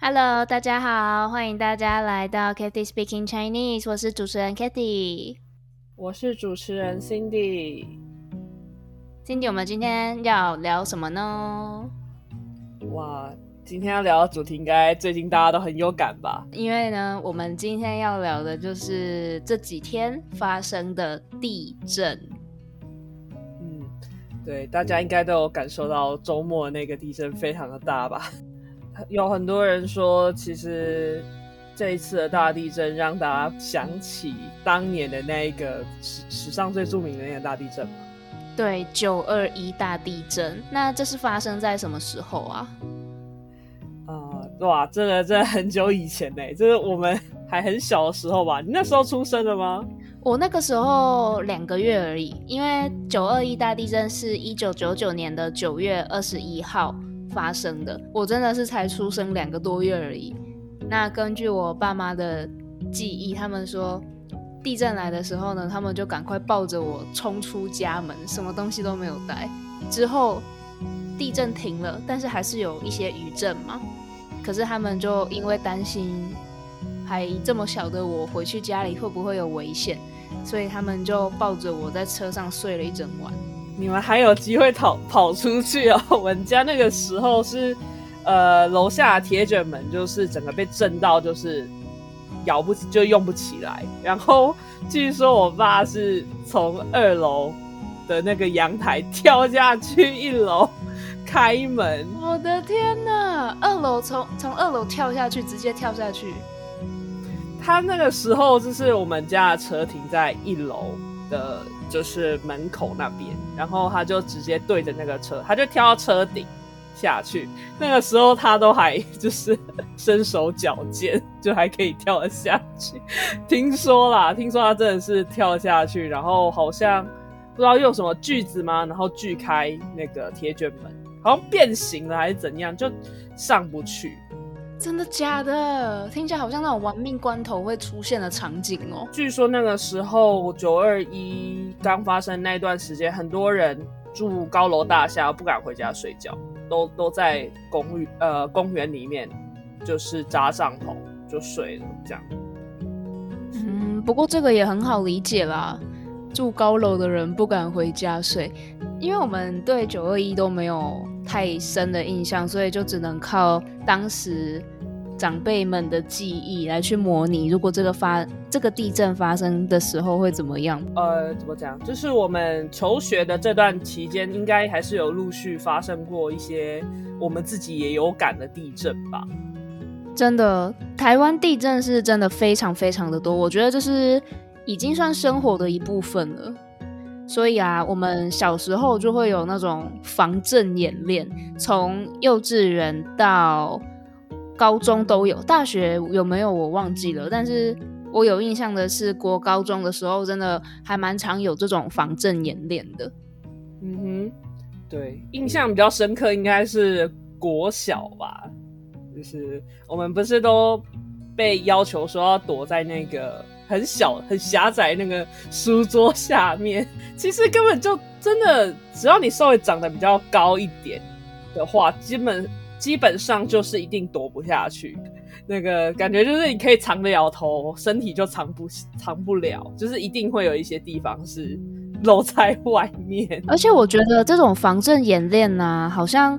Hello，大家好，欢迎大家来到 Kathy Speaking Chinese，我是主持人 Kathy，我是主持人 Cindy。Cindy，我们今天要聊什么呢？哇，今天要聊的主题应该最近大家都很有感吧？因为呢，我们今天要聊的就是这几天发生的地震。嗯，对，大家应该都有感受到周末那个地震非常的大吧？有很多人说，其实这一次的大地震让大家想起当年的那一个史史上最著名的那个大地震嘛。对，九二一大地震。那这是发生在什么时候啊？啊，哇，这个在很久以前呢，这是我们还很小的时候吧？你那时候出生了吗？我那个时候两个月而已，因为九二一大地震是一九九九年的九月二十一号。发生的，我真的是才出生两个多月而已。那根据我爸妈的记忆，他们说地震来的时候呢，他们就赶快抱着我冲出家门，什么东西都没有带。之后地震停了，但是还是有一些余震嘛。可是他们就因为担心还这么小的我回去家里会不会有危险，所以他们就抱着我在车上睡了一整晚。你们还有机会跑跑出去哦！我们家那个时候是，呃，楼下铁卷门就是整个被震到，就是摇不就用不起来。然后据说我爸是从二楼的那个阳台跳下去一楼开门。我的天哪！二楼从从二楼跳下去，直接跳下去。他那个时候就是我们家的车停在一楼的。就是门口那边，然后他就直接对着那个车，他就跳到车顶下去。那个时候他都还就是身手矫健，就还可以跳得下去。听说啦，听说他真的是跳下去，然后好像不知道用什么锯子吗？然后锯开那个铁卷门，好像变形了还是怎样，就上不去。真的假的？听起来好像那种亡命关头会出现的场景哦。据说那个时候九二一刚发生那段时间，很多人住高楼大厦不敢回家睡觉，都都在公寓呃公园里面就是扎帐篷就睡了这样。嗯，不过这个也很好理解啦，住高楼的人不敢回家睡，因为我们对九二一都没有。太深的印象，所以就只能靠当时长辈们的记忆来去模拟。如果这个发这个地震发生的时候会怎么样？呃，怎么讲？就是我们求学的这段期间，应该还是有陆续发生过一些我们自己也有感的地震吧。真的，台湾地震是真的非常非常的多，我觉得这是已经算生活的一部分了。所以啊，我们小时候就会有那种防震演练，从幼稚园到高中都有，大学有没有我忘记了。但是我有印象的是，国高中的时候真的还蛮常有这种防震演练的。嗯哼，对，印象比较深刻应该是国小吧，就是我们不是都被要求说要躲在那个。很小很狭窄那个书桌下面，其实根本就真的，只要你稍微长得比较高一点的话，基本基本上就是一定躲不下去。那个感觉就是你可以藏得了头，身体就藏不藏不了，就是一定会有一些地方是露在外面。而且我觉得这种防震演练呢，好像。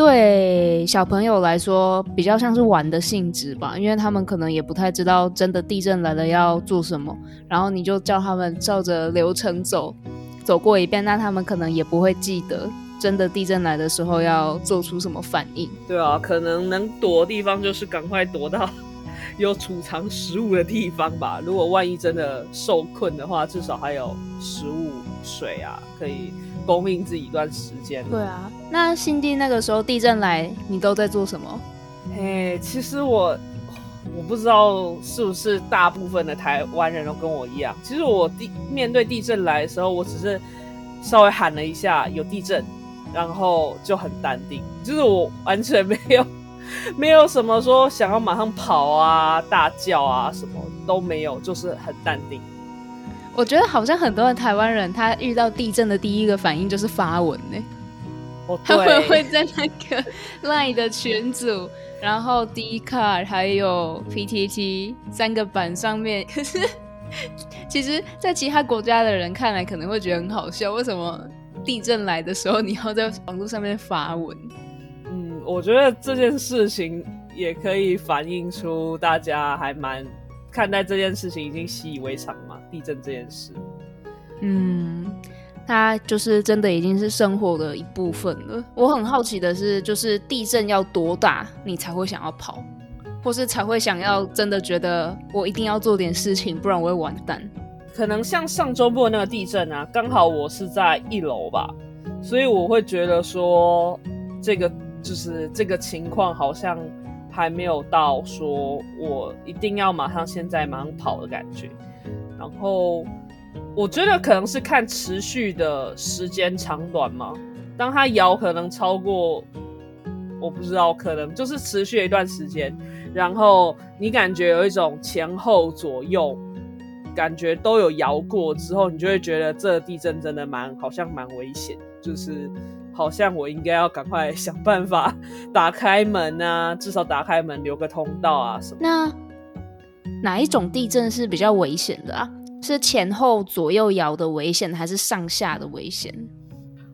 对小朋友来说，比较像是玩的性质吧，因为他们可能也不太知道真的地震来了要做什么，然后你就叫他们照着流程走，走过一遍，那他们可能也不会记得真的地震来的时候要做出什么反应。对啊，可能能躲的地方就是赶快躲到 有储藏食物的地方吧。如果万一真的受困的话，至少还有食物、水啊可以。供应自己一段时间。对啊，那新地那个时候地震来，你都在做什么？嘿，其实我我不知道是不是大部分的台湾人都跟我一样。其实我地面对地震来的时候，我只是稍微喊了一下有地震，然后就很淡定，就是我完全没有 没有什么说想要马上跑啊、大叫啊，什么都没有，就是很淡定。我觉得好像很多的台湾人，他遇到地震的第一个反应就是发文呢。他们会在那个 Line 的群组，然后 D Card 还有 PTT 三个版上面，可 是其实，在其他国家的人看来可能会觉得很好笑，为什么地震来的时候你要在网络上面发文？嗯，我觉得这件事情也可以反映出大家还蛮看待这件事情已经习以为常嘛，地震这件事。嗯。它就是真的已经是生活的一部分了。我很好奇的是，就是地震要多大你才会想要跑，或是才会想要真的觉得我一定要做点事情，不然我会完蛋。可能像上周末那个地震啊，刚好我是在一楼吧，所以我会觉得说，这个就是这个情况好像还没有到说我一定要马上现在马上跑的感觉，然后。我觉得可能是看持续的时间长短嘛。当它摇可能超过，我不知道，可能就是持续一段时间，然后你感觉有一种前后左右感觉都有摇过之后，你就会觉得这地震真的蛮好像蛮危险，就是好像我应该要赶快想办法打开门啊，至少打开门留个通道啊什么。那哪一种地震是比较危险的啊？是前后左右摇的危险，还是上下的危险？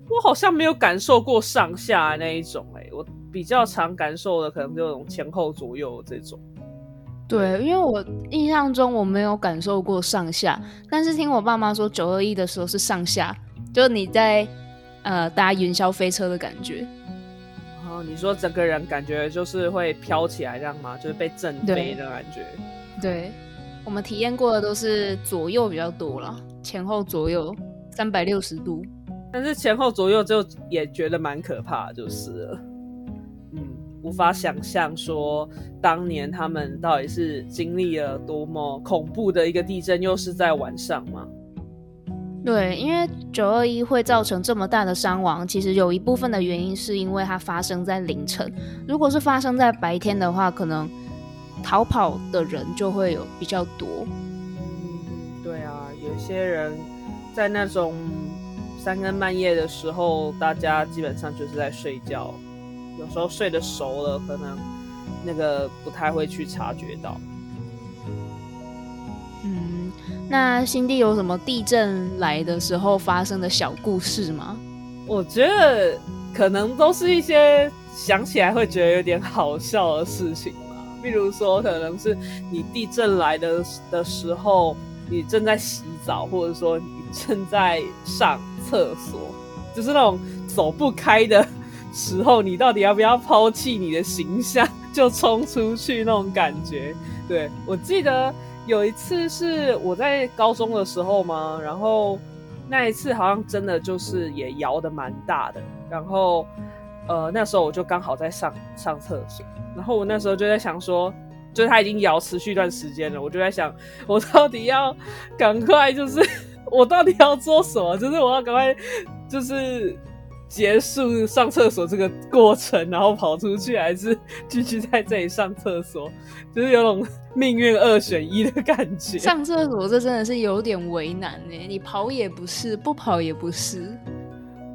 我好像没有感受过上下那一种，哎，我比较常感受的可能就种前后左右这种。对，因为我印象中我没有感受过上下，但是听我爸妈说九二一的时候是上下，就你在呃搭云霄飞车的感觉。哦，你说整个人感觉就是会飘起来这样吗？就是被震飞的感觉？对。我们体验过的都是左右比较多了，前后左右三百六十度，但是前后左右就也觉得蛮可怕，就是了。嗯，无法想象说当年他们到底是经历了多么恐怖的一个地震，又是在晚上吗？对，因为九二一会造成这么大的伤亡，其实有一部分的原因是因为它发生在凌晨，如果是发生在白天的话，可能。逃跑的人就会有比较多。嗯，对啊，有些人在那种三更半夜的时候，大家基本上就是在睡觉，有时候睡得熟了，可能那个不太会去察觉到。嗯，那新地有什么地震来的时候发生的小故事吗？我觉得可能都是一些想起来会觉得有点好笑的事情。吧，比如说，可能是你地震来的的时候，你正在洗澡，或者说你正在上厕所，就是那种走不开的时候，你到底要不要抛弃你的形象，就冲出去那种感觉？对我记得有一次是我在高中的时候嘛，然后那一次好像真的就是也摇的蛮大的，然后呃那时候我就刚好在上上厕所。然后我那时候就在想说，就是它已经摇持续一段时间了，我就在想，我到底要赶快，就是 我到底要做什么？就是我要赶快，就是结束上厕所这个过程，然后跑出去，还是 继续在这里上厕所？就是有种命运二选一的感觉。上厕所这真的是有点为难呢，你跑也不是，不跑也不是。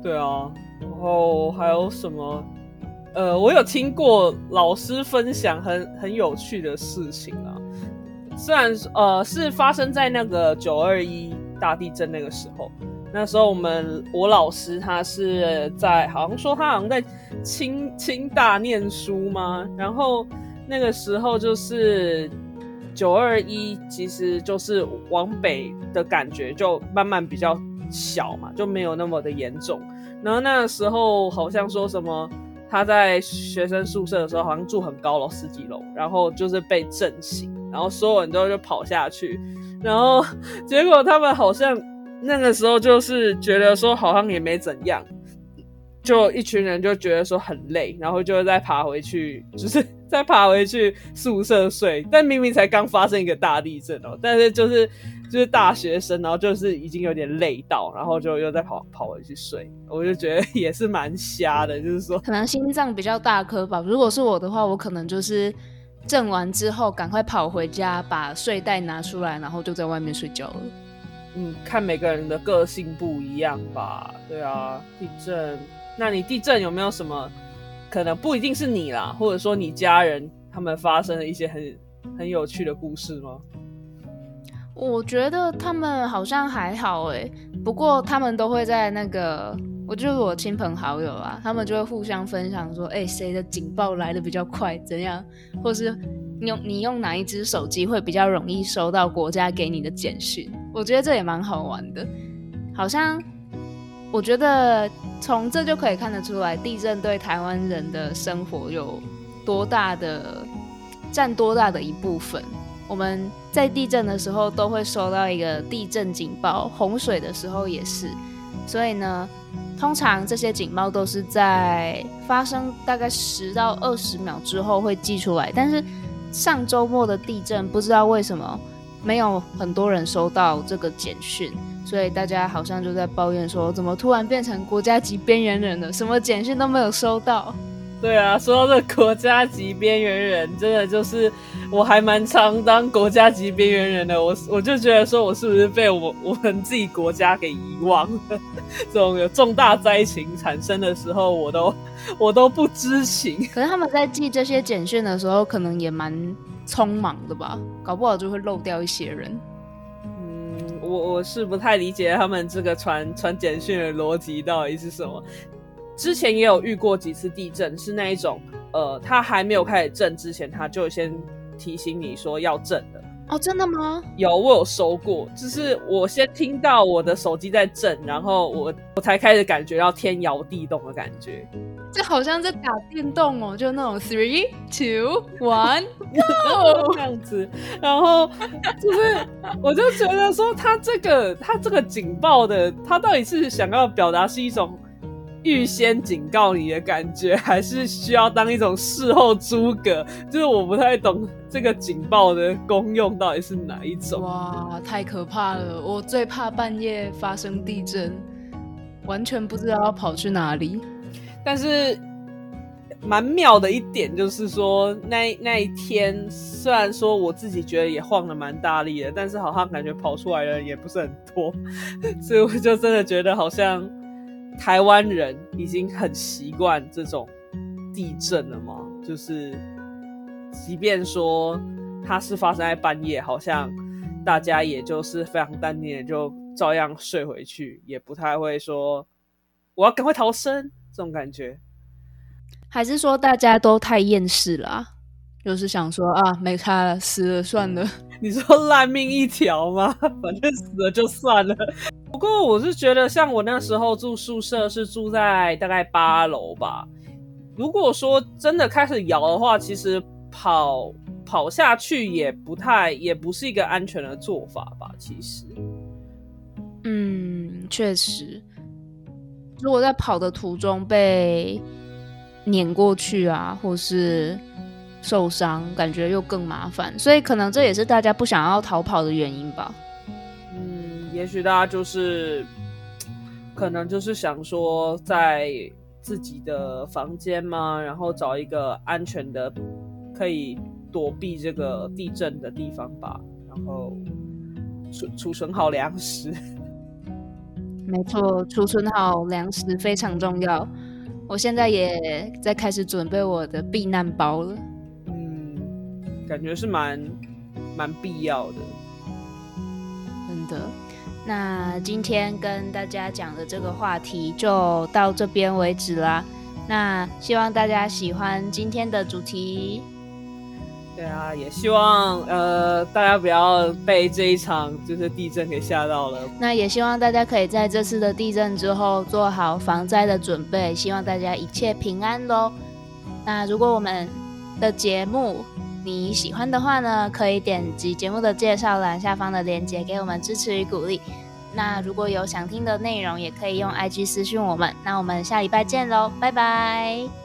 对啊，然后还有什么？呃，我有听过老师分享很很有趣的事情啊。虽然呃是发生在那个九二一大地震那个时候，那时候我们我老师他是在好像说他好像在清清大念书吗？然后那个时候就是九二一，其实就是往北的感觉就慢慢比较小嘛，就没有那么的严重。然后那个时候好像说什么。他在学生宿舍的时候，好像住很高楼，十几楼，然后就是被震醒，然后所有人都就跑下去，然 后结果他们好像那个时候就是觉得说好像也没怎样，就一群人就觉得说很累，然后就再爬回去，就是再爬回去宿舍睡，但明明才刚发生一个大地震哦，但是就是。就是大学生，然后就是已经有点累到，然后就又再跑跑回去睡，我就觉得也是蛮瞎的。就是说，可能心脏比较大颗吧。如果是我的话，我可能就是震完之后赶快跑回家，把睡袋拿出来，然后就在外面睡觉了。嗯，看每个人的个性不一样吧。对啊，地震那你地震有没有什么可能不一定是你啦，或者说你家人他们发生了一些很很有趣的故事吗？我觉得他们好像还好哎，不过他们都会在那个，我就是我亲朋好友啊，他们就会互相分享说，哎，谁的警报来的比较快，怎样，或是你用你用哪一只手机会比较容易收到国家给你的简讯，我觉得这也蛮好玩的。好像我觉得从这就可以看得出来，地震对台湾人的生活有多大的占多大的一部分。我们在地震的时候都会收到一个地震警报，洪水的时候也是。所以呢，通常这些警报都是在发生大概十到二十秒之后会寄出来。但是上周末的地震，不知道为什么没有很多人收到这个简讯，所以大家好像就在抱怨说，怎么突然变成国家级边缘人了？什么简讯都没有收到。对啊，说到这国家级边缘人，真的就是我还蛮常当国家级边缘人的。我我就觉得说，我是不是被我我们自己国家给遗忘了？这种有重大灾情产生的时候，我都我都不知情。可是他们在寄这些简讯的时候，可能也蛮匆忙的吧？搞不好就会漏掉一些人。嗯，我我是不太理解他们这个传传简讯的逻辑到底是什么。之前也有遇过几次地震，是那一种，呃，他还没有开始震之前，他就先提醒你说要震了。哦，真的吗？有，我有收过，就是我先听到我的手机在震，然后我我才开始感觉到天摇地动的感觉。这好像在打电动哦，就那种 three two one，go 这样子，然后就是我就觉得说，他这个他这个警报的，他到底是想要表达是一种。预先警告你的感觉，还是需要当一种事后诸葛？就是我不太懂这个警报的功用到底是哪一种。哇，太可怕了！我最怕半夜发生地震，完全不知道要跑去哪里。但是蛮妙的一点就是说，那那一天虽然说我自己觉得也晃的蛮大力的，但是好像感觉跑出来的人也不是很多，所以我就真的觉得好像。台湾人已经很习惯这种地震了嘛？就是，即便说它是发生在半夜，好像大家也就是非常淡定的，就照样睡回去，也不太会说我要赶快逃生这种感觉。还是说大家都太厌世了，就是想说啊，没差了，死了算了。你说烂命一条吗？反正死了就算了。不过我是觉得，像我那时候住宿舍是住在大概八楼吧。如果说真的开始摇的话，其实跑跑下去也不太，也不是一个安全的做法吧。其实，嗯，确实，如果在跑的途中被碾过去啊，或是。受伤，感觉又更麻烦，所以可能这也是大家不想要逃跑的原因吧。嗯，也许大家就是可能就是想说，在自己的房间嘛，然后找一个安全的可以躲避这个地震的地方吧，然后储储存好粮食。没错，储存好粮食非常重要。我现在也在开始准备我的避难包了。嗯感觉是蛮蛮必要的，真的。那今天跟大家讲的这个话题就到这边为止啦。那希望大家喜欢今天的主题。对啊，也希望呃大家不要被这一场就是地震给吓到了。那也希望大家可以在这次的地震之后做好防灾的准备，希望大家一切平安喽。那如果我们的节目，你喜欢的话呢，可以点击节目的介绍栏下方的链接给我们支持与鼓励。那如果有想听的内容，也可以用 IG 私讯我们。那我们下礼拜见喽，拜拜。